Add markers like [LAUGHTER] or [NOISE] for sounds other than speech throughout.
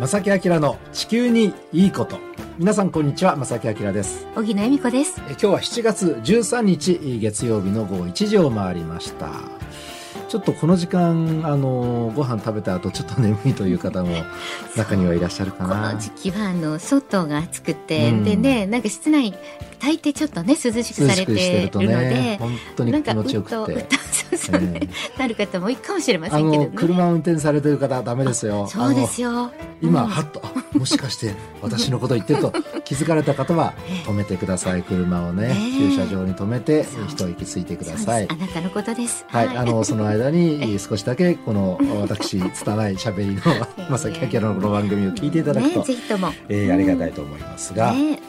正木明の地球にいいこと。皆さんこんにちは正木明です。小木野恵美子です。え今日は7月13日月曜日の午後1時を回りましたちょっとこの時間あのご飯食べた後ちょっと眠いという方も [LAUGHS] 中にはいらっしゃるかな。この時期はあの外が暑くて、うん、でねなんか室内大抵ちょっとね涼しくされてるので、ね、本当に気持ちよくて。[LAUGHS] そうね、えー、なる方もいいかもしれませんけど、ね、車運転されてる方はダメですよ。そうですよ。今、うん、はっともしかして私のこと言ってると [LAUGHS] 気づかれた方は止めてください。車をね、え。ー、駐車場に止めて一息ついてください。あなたのことです。はい、はい、あのその間に少しだけこの [LAUGHS] 私拙いしゃべりの正木明のこの番組を聞いていただくと、ね、ぜひとも、えー、ありがたいと思いますが、ね、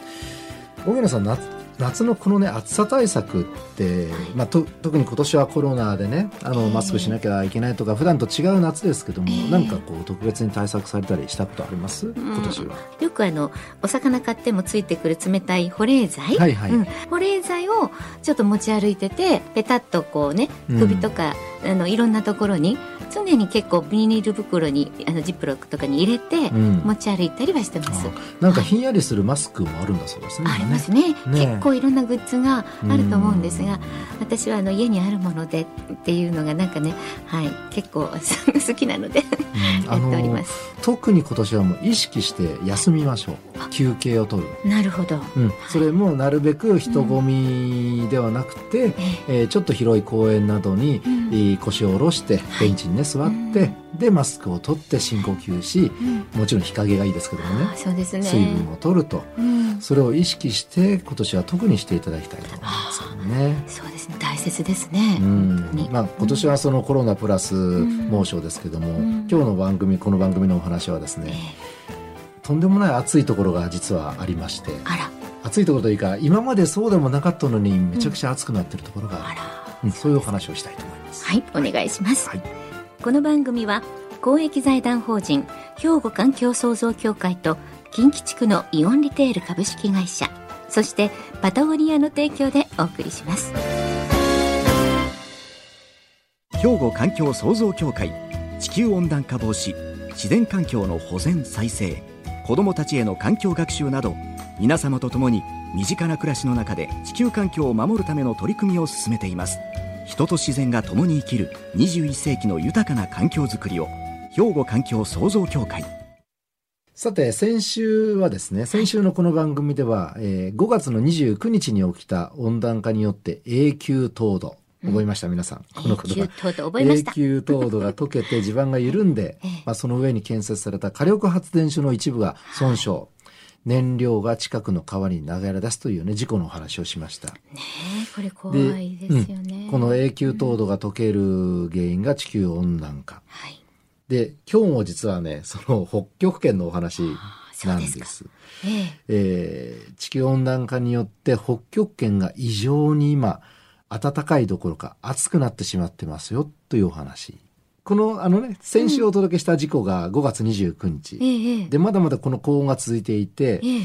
小野さん夏夏のこのね暑さ対策って、まあ、と特に今年はコロナでねあの、マスクしなきゃいけないとか普段と違う夏ですけども、えー、なんかこう特別に対策されたりしたことあります？今年は、よくあのお魚買ってもついてくる冷たい保冷剤、はいはい。うん、保冷剤をちょっと持ち歩いててペタッとこうね首とか、うん、あのいろんなところに常に結構ビニール袋にあのジップロックとかに入れて持ち歩いたりはしてます、うん、なんかひんやりするマスクもあるんだそうですね、ありますね、ね、結構いろんなグッズがあると思うんですが、私はあの家にあるものでっていうのがなんかね、はい、結構 [LAUGHS] 好きなのでやっております。特に今年はもう意識して休みましょう。休憩を取る。なるほど、うん、それもなるべく人混みではなくて、うん、えー、ちょっと広い公園などに、うん、腰を下ろしてベンチにね座って、でマスクを取って深呼吸し、もちろん日陰がいいですけどもね。そうですね。水分を取ると、それを意識して今年は特にしていただきたいと思いますよね。そうですね。大切ですね、うん。まあ、今年はそのコロナプラス猛暑ですけども、今日の番組この番組のお話はですね、とんでもない暑いところが実はありまして暑いところというか今までそうでもなかったのにめちゃくちゃ暑くなってるところがある、うん、そういうお話をしたいと思いますはいお願いします、はい、この番組は公益財団法人兵庫環境創造協会と近畿地区のイオンリテール株式会社そしてパタゴニアの提供でお送りします。兵庫環境創造協会地球温暖化防止自然環境の保全再生子どもたちへの環境学習など皆様と共に身近な暮らしの中で地球環境を守るための取り組みを進めています人と自然が共に生きる21世紀の豊かな環境づくりを兵庫環境創造協会さて、先週はですね、先週のこの番組では、えー、5月の29日に起きた温暖化によって永久凍土、覚えました、皆さん。この言葉。永久凍土が溶けて地盤が緩んで、[LAUGHS] まあ、その上に建設された火力発電所の一部が損傷。はい燃料が近くの川に流れ出すというね事故の話をしました。ねこれ怖いですよね、うん、この永久凍土が溶ける原因が地球温暖化。はい、で今日も実はねその北極圏のお話なんです。ですえー、えー、地球温暖化によって北極圏が異常に今暖かいどころか暑くなってしまってますよというお話。この、あのね、先週お届けした事故が5月29日。うん、で、まだまだこの高温が続いていて、ええ、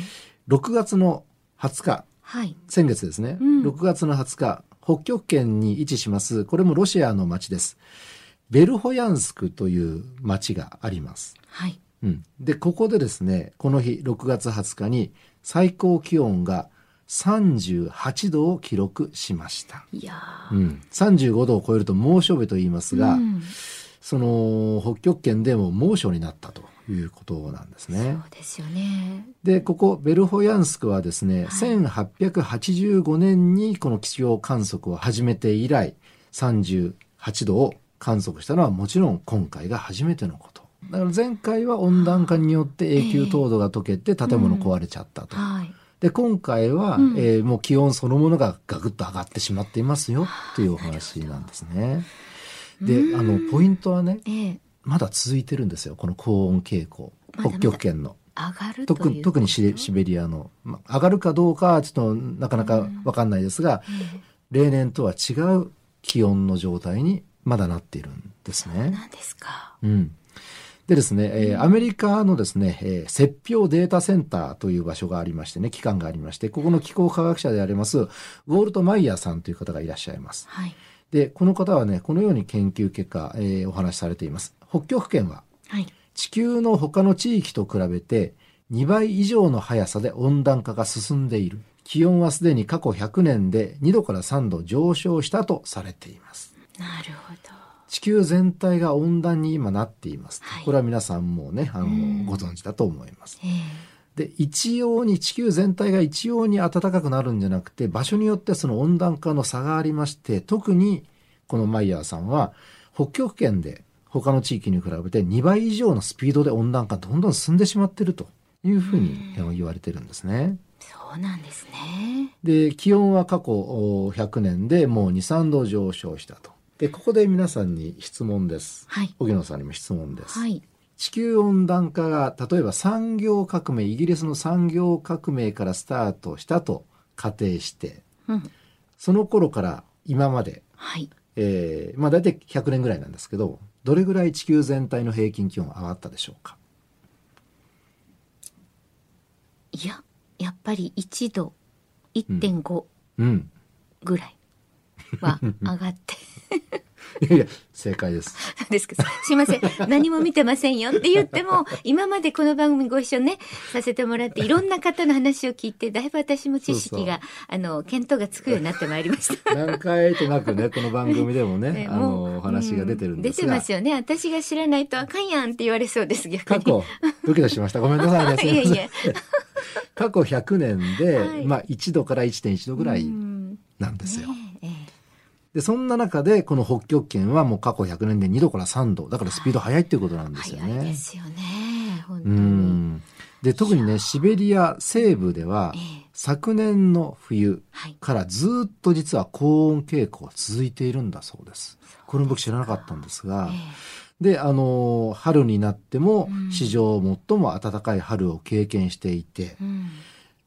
6月の20日、はい、先月ですね、うん、6月の20日、北極圏に位置します、これもロシアの町です。ベルホヤンスクという町があります。はい。うん。で、ここでですね、この日、6月20日に最高気温が38度を記録しました。いやうん、35度を超えると猛暑日と言いますが、うん、その北極圏でも猛暑になったということなんですね。そうですよね。で、ここベルホヤンスクはですね、はい、1885年にこの気象観測を始めて以来、38度を観測したのはもちろん今回が初めてのこと。だから前回は温暖化によって永久凍土が溶けて建物壊れちゃったと。えーうんはいで今回は、うん、えー、もう気温そのものがガクッと上がってしまっていますよというお話なんですね。であのポイントはね、えー、まだ続いてるんですよこの高温傾向北極圏の。上がる特特にシベリアの、まあ、上がるかどうかはちょっとなかなか分かんないですが、うん、例年とは違う気温の状態にまだなっているんですね。なんですか。うん。でですね、えー、アメリカのですね、えー、雪氷データセンターという場所がありましてね、機関がありまして、ここの気候科学者であります、ウォルト・マイヤーさんという方がいらっしゃいます。はい、で、この方はね、このように研究結果、えー、お話しされています。北極圏は、はい、地球の他の地域と比べて2倍以上の速さで温暖化が進んでいる。気温はすでに過去100年で2度から3度上昇したとされています。なるほど。地球全体が温暖に今なっています。はい、これは皆さんもね、あの、ご存知だと思います。で、一様に、地球全体が一様に暖かくなるんじゃなくて、場所によってその温暖化の差がありまして、特にこのマイヤーさんは、北極圏で他の地域に比べて2倍以上のスピードで温暖化どんどん進んでしまっているというふうに言われてるんですね。そうなんですね。で、気温は過去100年でもう2、3度上昇したと。で、ここで皆さんに質問です。はい。荻野さんにも質問です。はい。地球温暖化が、例えば産業革命、イギリスの産業革命からスタートしたと仮定して、うん、その頃から今まで、はい。えー、まあ大体100年ぐらいなんですけど、どれぐらい地球全体の平均気温上がったでしょうか？いや、やっぱり1度1.5ぐらいは上がって、[LAUGHS] いや、正解です。[LAUGHS] ですか。すいません。何も見てませんよって言っても、今までこの番組ご一緒ね、させてもらって、いろんな方の話を聞いて、だいぶ私も知識が、あの、見当がつくようになってまいりました。[LAUGHS] 何回となくね、この番組でもね、[LAUGHS] ねあの、お話が出てるんですが、うん、出てますよね。私が知らないとあかんやんって言われそうです、逆に。過去、ドキドキしました。ごめんなさいね。いやいや。過去100年で、はい、まあ1度から1.1度ぐらいなんですよ。ねで、そんな中で、この北極圏はもう過去100年で2度から3度。だからスピード速いっていうことなんですよね。速いですよね。本当に。うんで、特にね、シベリア西部では、えー、昨年の冬からずっと実は高温傾向が続いているんだそうです。これ僕知らなかったんですが、えーで、あの、春になっても史上最も暖かい春を経験していて、うん、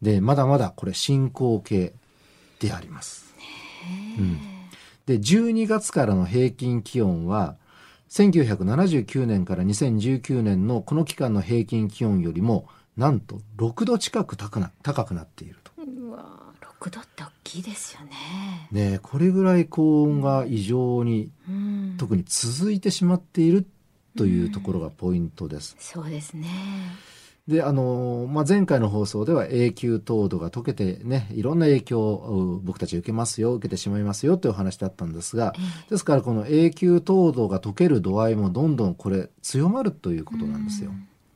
で、まだまだこれ進行形であります。うんで、12月からの平均気温は、1979年から2019年のこの期間の平均気温よりも、なんと6度近く高な高くなっていると。うわ6度って大きいですよね。ねこれぐらい高温が異常に、うん、特に続いてしまっているというところがポイントです。うん、そうですね。で、あの、まあ、前回の放送では永久凍土が溶けてね、いろんな影響を僕たち受けますよ、受けてしまいますよという話だったんですが、ですからこの永久凍土が溶ける度合いもどんどんこれ強まるということなんですよ。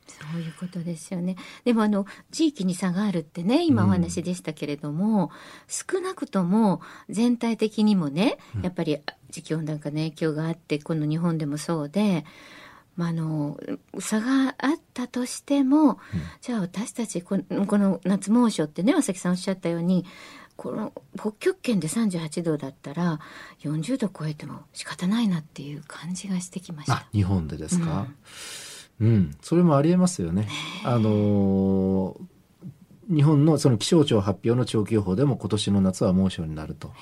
そういうことですよね。でもあの地域に差があるってね今お話でしたけれども、うん、少なくとも全体的にもねやっぱり地球温暖化の影響があってこの日本でもそうでまあ、あの差があったとしても、うん、じゃあ私たちこのこの夏猛暑ってね正木さんおっしゃったようにこの北極圏で38度だったら40度超えても仕方ないなっていう感じがしてきました。日本でですか、うん、うん、それもありえますよね。あのー日本のその気象庁発表の長期予報でも今年の夏は猛暑になると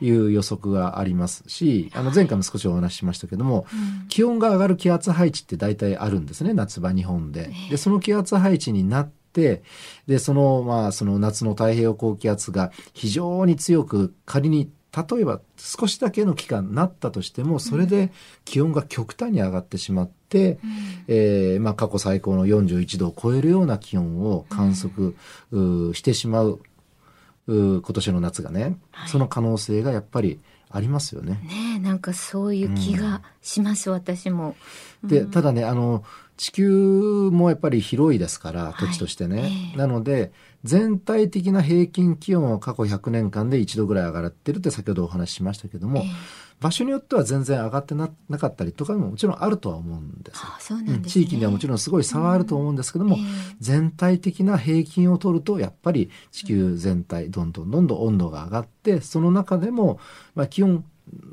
いう予測がありますし、あの前回も少しお話ししましたけども、気温が上がる気圧配置って大体あるんですね、夏場日本で。で、その気圧配置になって、で、その、まあ、その夏の太平洋高気圧が非常に強く仮に例えば少しだけの期間なったとしてもそれで気温が極端に上がってしまって、うん、えー、まあ、過去最高の41度を超えるような気温を観測、うん、してしまう今年の夏がね、はい、その可能性がやっぱりありますよね。ねなんかそういう気がします、うん、私も。でただねあの地球もやっぱり広いですから土地としてね、はいえ。ー、なので全体的な平均気温は過去100年間で1度ぐらい上がってるって先ほどお話ししましたけども、えー、場所によっては全然上がってななかったりとかももちろんあるとは思うんですあそうなんです、ね、地域にはもちろんすごい差はあると思うんですけども、うんえ。ー、全体的な平均を取るとやっぱり地球全体どんどんどんどん温度が上がってその中でも、まあ、気温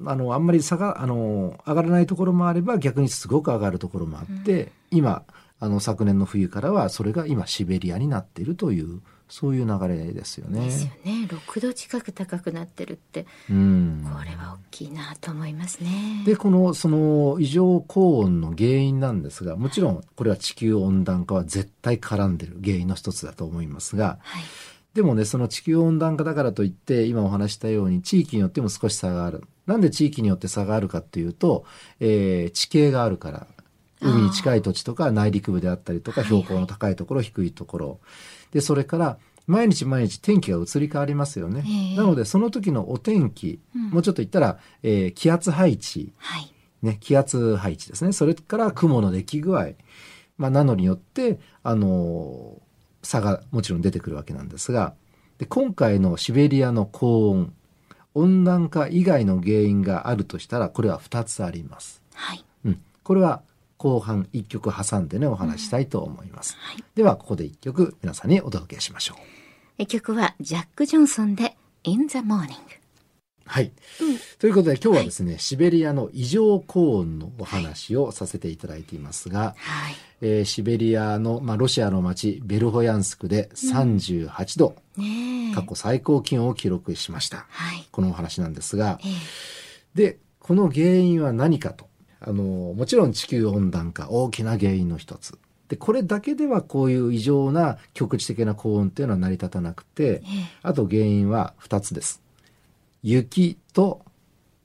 あのあんまり差があの上がらないところもあれば逆にすごく上がるところもあって、うん、今あの昨年の冬からはそれが今シベリアになっているというそういう流れですよね。ですよね。6度近く高くなってるって、うん、これは大きいなと思いますね。で、このその異常高温の原因なんですが、もちろんこれは地球温暖化は絶対絡んでる原因の一つだと思いますが、はい、でもね、その地球温暖化だからといって、今お話したように地域によっても少し差がある。なんで地域によって差があるかっていうと、えー、地形があるから。海に近い土地とか内陸部であったりとか標高の高いところ、低いところ。でそれから毎日毎日天気が移り変わりますよね。なのでその時のお天気、うん、もうちょっと言ったら、えー、気圧配置、はい、ね、気圧配置ですね。それから雲の出来具合、まあ、なのによって、あのー、差がもちろん出てくるわけなんですが、で今回のシベリアの高温、温暖化以外の原因があるとしたら、これは2つあります。はい。うん。これは後半1曲挟んでね、お話したいと思います。うんはい、では、ここで1曲皆さんにお届けしましょう。曲はジャック・ジョンソンで In the Morning。はい、うん、ということで今日はですね、はい、シベリアの異常高温のお話をさせていただいていますが、はいえー、シベリアの、まあ、ロシアの町ベルホヤンスクで38度、うん、過去最高気温を記録しました、はい、このお話なんですが、えー、でこの原因は何かと。あのもちろん地球温暖化大きな原因の一つ。で、これだけではこういう異常な局地的な高温っていうのは成り立たなくて、あと原因は2つです。雪と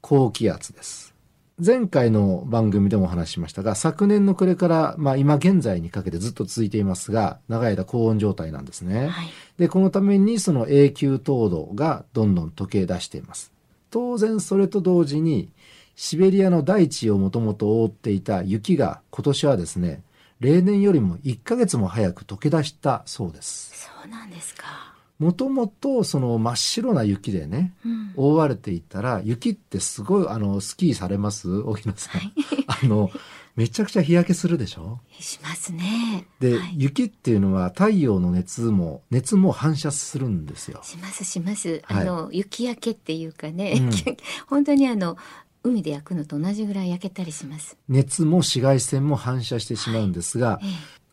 高気圧です。前回の番組でもお話ししましたが、昨年の暮れから、まあ今現在にかけてずっと続いていますが、長い間高温状態なんですね。はい、で、このためにその永久凍土がどんどん溶け出しています。当然それと同時に、シベリアの大地をもともと覆っていた雪が今年はですね、例年よりも1ヶ月も早く溶け出したそうです。そうなんですか。もともとその真っ白な雪でね、うん、覆われていたら、雪ってすごい、あの、スキーされます？沖野さん。はい、[LAUGHS] あの、めちゃくちゃ日焼けするでしょ？しますね。で、はい、雪っていうのは太陽の熱も、熱も反射するんですよ。しますします。あの、雪焼けっていうかね、うん、[LAUGHS] 本当にあの、海で焼くのと同じぐらい焼けたりします。熱も紫外線も反射してしまうんですが、はい。ええ、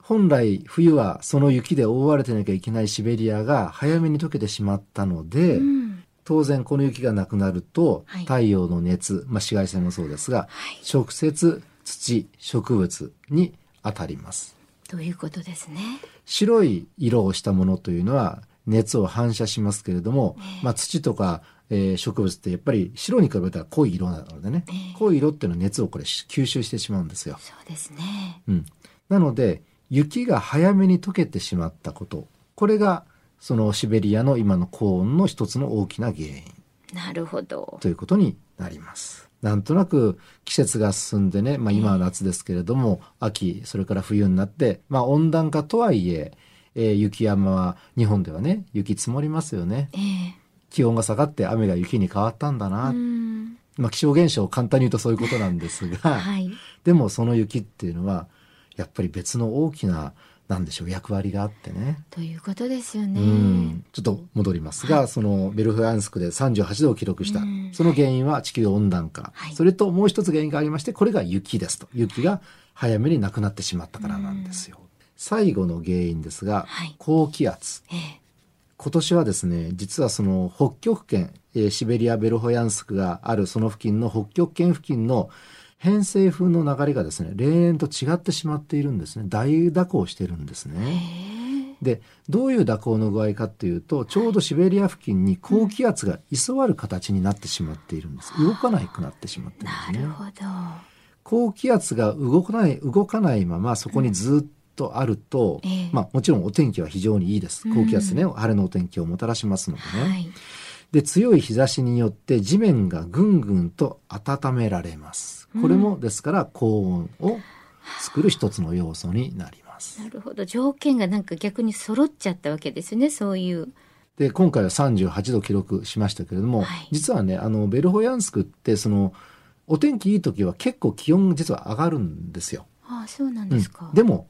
本来冬はその雪で覆われてなきゃいけないシベリアが早めに溶けてしまったので、うん、当然この雪がなくなると、はい、太陽の熱、まあ、紫外線もそうですが、はい、直接土植物に当たります。ということですね。白い色をしたものというのは熱を反射しますけれども、まあ、土とかえー、植物ってやっぱり白に比べたら濃い色なのでね、えー、濃い色っていうのは熱をこれ吸収してしまうんですよ。そうですね。うん。なので、雪が早めに溶けてしまったこと、これがそのシベリアの今の高温の一つの大きな原因。なるほど。ということになります。なんとなく季節が進んでね、まあ今は夏ですけれども、えー、秋、それから冬になって、まあ温暖化とはいえ、えー、雪山は日本ではね、雪積もりますよね。えー気温が下がって雨が雪に変わったんだな。まあ気象現象簡単に言うとそういうことなんですが、はい、でもその雪っていうのはやっぱり別の大きななんでしょう役割があってね。ということですよね。ちょっと戻りますが、はい、そのベルフランスクで38度を記録した、その原因は地球温暖化、はい、それともう一つ原因がありましてこれが雪ですと。雪が早めになくなってしまったからなんですよ。最後の原因ですが、高気圧。ええ。今年はですね、実はその北極圏、えー、シベリア・ベルホヤンスクがあるその付近の北極圏付近の偏西風の流れがですね、例年と違ってしまっているんですね。大蛇行してるんですね。で、どういう蛇行の具合かっていうと、ちょうどシベリア付近に高気圧が居座る形になってしまっているんです。動かなくなってしまってるんですね。なるほど。高気圧が動かない、動かないままそこにずっとあると、えー、まあもちろんお天気は非常にいいです。高気圧ね、うん、晴れのお天気をもたらしますのでね。はい、で、強い日差しによって地面がぐんぐんと温められます。これもですから高温を作る一つの要素になります。なるほど。条件がなんか逆に揃っちゃったわけですね、そういう。で、今回は38度記録しましたけれども、はい、実はね、あの、ベルホヤンスクって、その、お天気いい時は結構気温実は上がるんですよ。ああ、そうなんですか。うん、でも、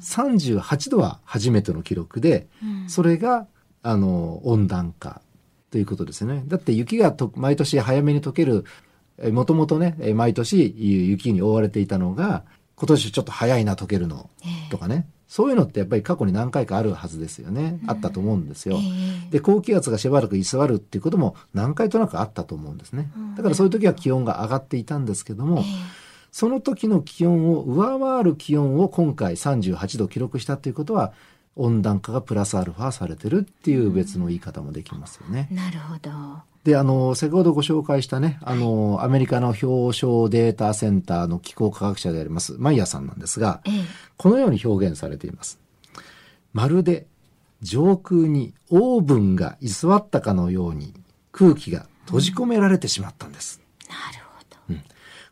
38度は初めての記録で、それがあの温暖化ということですね。だって雪がと毎年早めに溶けるもともとね毎年雪に覆われていたのが今年ちょっと早いな溶けるのとかね、そういうのってやっぱり過去に何回かあるはずですよね。あったと思うんですよ。で、高気圧がしばらく居座るっていうことも何回となくあったと思うんですね。だからそういう時は気温が上がっていたんですけども、その時の気温を上回る気温を今回38度記録したということは、温暖化がプラスアルファされてるっていう別の言い方もできますよね。なるほど。で、あの、先ほどご紹介したね、あの、アメリカの表彰データセンターの気候科学者であります、マイヤさんなんですが、ええ、このように表現されています。まるで上空にオーブンが居座ったかのように空気が閉じ込められてしまったんです。なるほど。うん、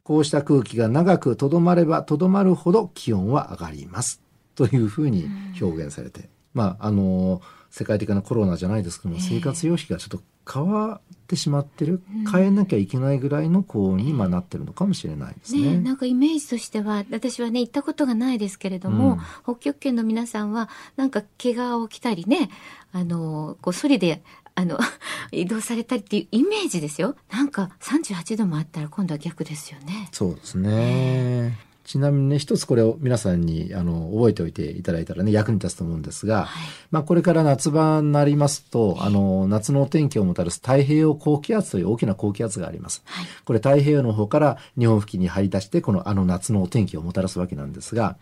こうした空気が長くとどまればとどまるほど気温は上がります。というふうに表現されて、まあ、あの、世界的なコロナじゃないですけども、生活様式がちょっと変わってしまってる、変えなきゃいけないぐらいの高温に今なってるのかもしれないですね。ねなんかイメージとしては、私はね、行ったことがないですけれども、うん、北極圏の皆さんは、なんか怪我を起きたりね、あの、こう、ソリで、あの、[LAUGHS] 移動されたりっていうイメージですよ。なんか38度もあったら今度は逆ですよね。そうですね。ちなみにね、一つこれを皆さんにあの覚えておいていただいたらね、役に立つと思うんですが、はい、まあこれから夏場になりますと、あの、夏のお天気をもたらす太平洋高気圧という大きな高気圧があります。はい、これ太平洋の方から日本付近に張り出して、このあの夏のお天気をもたらすわけなんですが、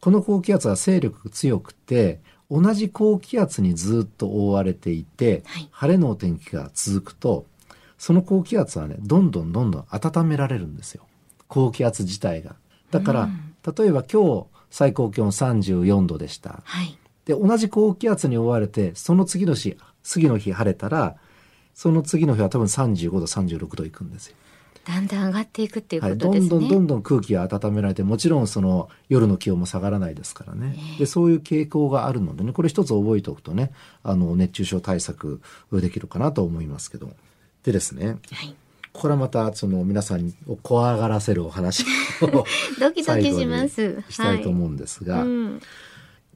この高気圧は勢力が強くて、同じ高気圧にずっと覆われていて、はい、晴れのお天気が続くと、その高気圧はね、どんどんどんどん温められるんですよ。高気圧自体が。だから、うん、例えば今日最高気温34度でした。はい、で、同じ高気圧に覆われて、その次の日、次の日晴れたら、その次の日は多分35度、36度いくんですよ。だんだん上がっていくっていうことですね。はい、どんどんどんどん空気が温められて、もちろんその夜の気温も下がらないですからね。えー、で、そういう傾向があるのでね、これ一つ覚えておくとね、あの、熱中症対策できるかなと思いますけど。でですね。はいこれはまたその皆さんを怖がらせるお話を [LAUGHS] ドキドキします。したいと思うんですが、はい。うん、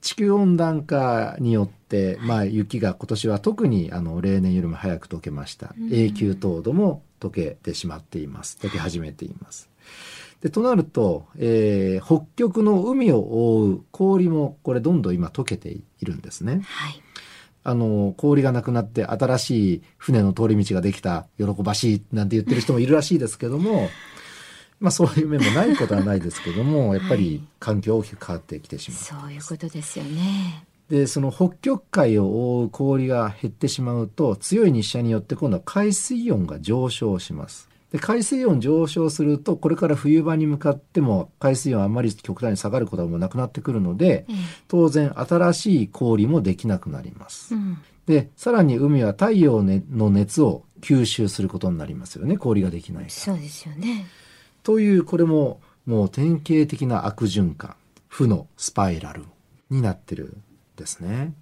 地球温暖化によって、まあ、雪が今年は特にあの例年よりも早く溶けました、うん、永久凍土も溶けてしまっています。溶け始めています。でとなると、えー、北極の海を覆う氷もこれどんどん今溶けているんですね。はい。あの、氷がなくなって新しい船の通り道ができた、喜ばしいなんて言ってる人もいるらしいですけども、まあそういう面もないことはないですけども、やっぱり環境大きく変わってきてしまう、そういうことですよね。で、その北極海を覆う氷が減ってしまうと、強い日射によって今度は海水温が上昇します。で海水温上昇するとこれから冬場に向かっても海水温あんまり極端に下がることもなくなってくるので、うん、当然新しい氷もできなくなります。うん、でさらに海は太陽の熱を吸収することになりますよね氷ができないそうですよね。というこれももう典型的な悪循環負のスパイラルになってるですね。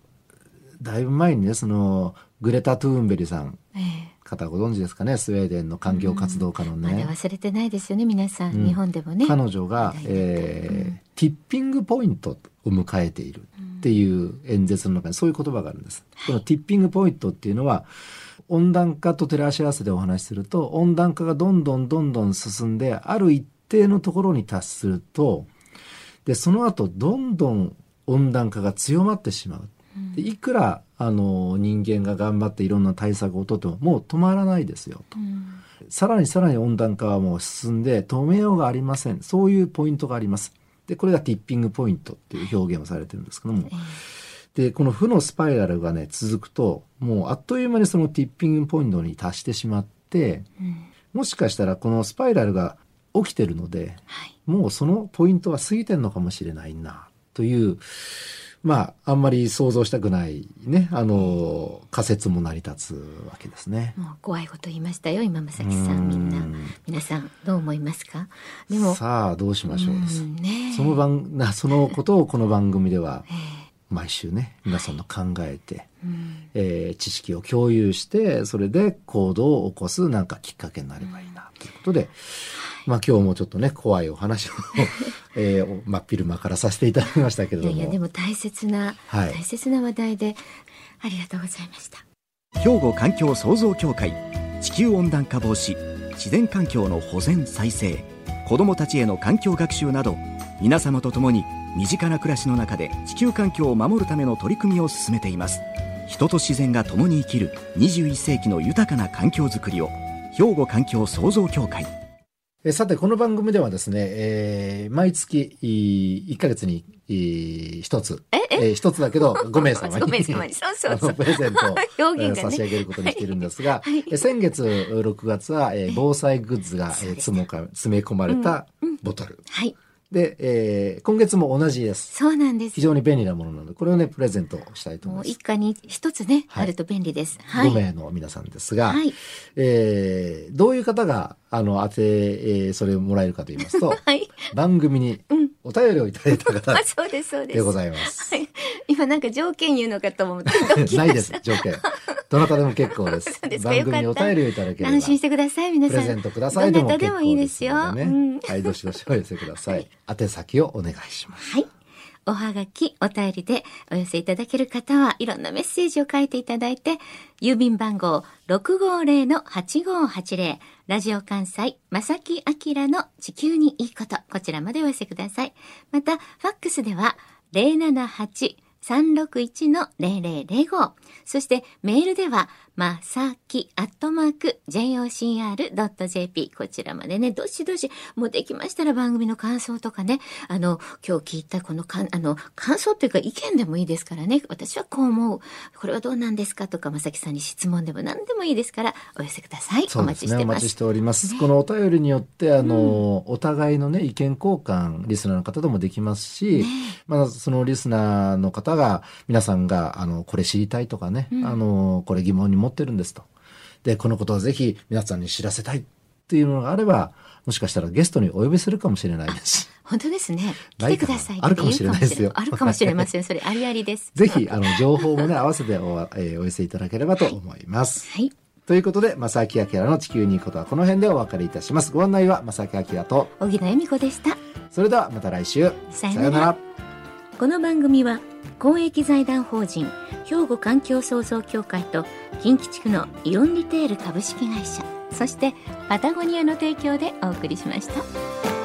だいぶ前にねそのグレタ・トゥーンベリさん、ええ。方ご存知ですかね？スウェーデンの環境活動家のね、うん、忘れてないですよね皆さん、うん、日本でもね。彼女が、えー、うん、ティッピングポイントを迎えているっていう演説の中にそういう言葉があるんです、このティッピングポイントっていうのは温暖化と照らし合わせでお話しすると温暖化がどんどんどんどん進んである一定のところに達するとでその後どんどん温暖化が強まってしまう。でいくらあの人間が頑張っていろんな対策をとってももう止まらないですよと、うん、さらにさらに温暖化はもう進んで止めようがありません。そういうポイントがあります。でこれがティッピングポイントっていう表現をされてるんですけども、でこの負のスパイラルがね続くともうあっという間にそのティッピングポイントに達してしまって、うん、もしかしたらこのスパイラルが起きてるので、はい、もうそのポイントは過ぎてるのかもしれないなというまあ、あんまり想像したくないね、あの、仮説も成り立つわけですね。もう怖いこと言いましたよ、今正樹さん、みんな。皆さん、どう思いますか？でも。さあ、どうしましょうです。ね、その番、な、そのことをこの番組では、毎週ね、皆さんの考えて、はい、えー、知識を共有して、それで行動を起こすなんかきっかけになればいいな、ということで、まあ今日もちょっとね、怖いお話を [LAUGHS] えー、真っ昼間からさせていただきましたけれども。いやいや、でも大切な、はい、大切な話題で、ありがとうございました。兵庫環境創造協会、地球温暖化防止、自然環境の保全再生、子どもたちへの環境学習など、皆様と共に身近な暮らしの中で地球環境を守るための取り組みを進めています。人と自然が共に生きる21世紀の豊かな環境づくりを兵庫環境創造協会。えさて、この番組ではですね、えー、毎月1ヶ月に一つ、え、え、えー、一つだけど [LAUGHS] 5名様に。5名様にそうそうそうプレゼントを、[LAUGHS] ね、差し上げることにしているんですが、はい、先月6月は、えー、防災グッズが、えー、詰め込まれたボトル。うん。うん、はいで、えー、今月も同じです。そうなんです。非常に便利なものなので、これをね、プレゼントしたいと思います。一家に一つね、はい、あると便利です。はい。5名の皆さんですが、はい、えー、どういう方が、あの、当て、えー、それをもらえるかと言いますと、[LAUGHS] はい、番組にお便りをいただいた方、うん、そうです、そうです。でございます。はい。今なんか条件言うのかと思って、ないです、条件。[LAUGHS] どなたでも結構です。です番組にお便りをいただければ。安心してください、皆さん。プレゼントくださいでも結構ですので、ね。どなたでもいいですよ。うん、はい、どしどしお寄せください。宛先をお願いします。はい。おはがき、お便りでお寄せいただける方はいろんなメッセージを書いていただいて、郵便番号650-8580、ラジオ関西、正木明の地球にいいこと、こちらまでお寄せください。また、ファックスでは078 361-0005。そしてメールでは、まさきアットマーク jocr.jp こちらまでね、どしどし、もうできましたら番組の感想とかね、あの、今日聞いたこのかあの、感想っていうか意見でもいいですからね、私はこう思う。これはどうなんですかとか、まさきさんに質問でも何でもいいですから、お寄せください。お待ちして。お待ちしております。ね、このお便りによって、あの、うん、お互いのね、意見交換、リスナーの方ともできますし、ね、まあ、そのリスナーの方が、皆さんが、あの、これ知りたいとかね、うん、あの、これ疑問に持持ってるんですと。で、このことをぜひ皆さんに知らせたいっていうのがあれば、もしかしたらゲストにお呼びするかもしれないです。本当ですね。[LAUGHS] 来てくださいあるかもしれないですよ。あるかもしれません。それありありです。ぜひ、あの、情報もね、合わせてお, [LAUGHS] えー、お寄せいただければと思います。はい。ということで、正木明の地球に行くことはこの辺でお別れいたします。ご案内は正木明と小木野恵美子でした。それではまた来週。さようなら。この番組は公益財団法人兵庫環境創造協会と近畿地区のイオンリテール株式会社そしてパタゴニアの提供でお送りしました。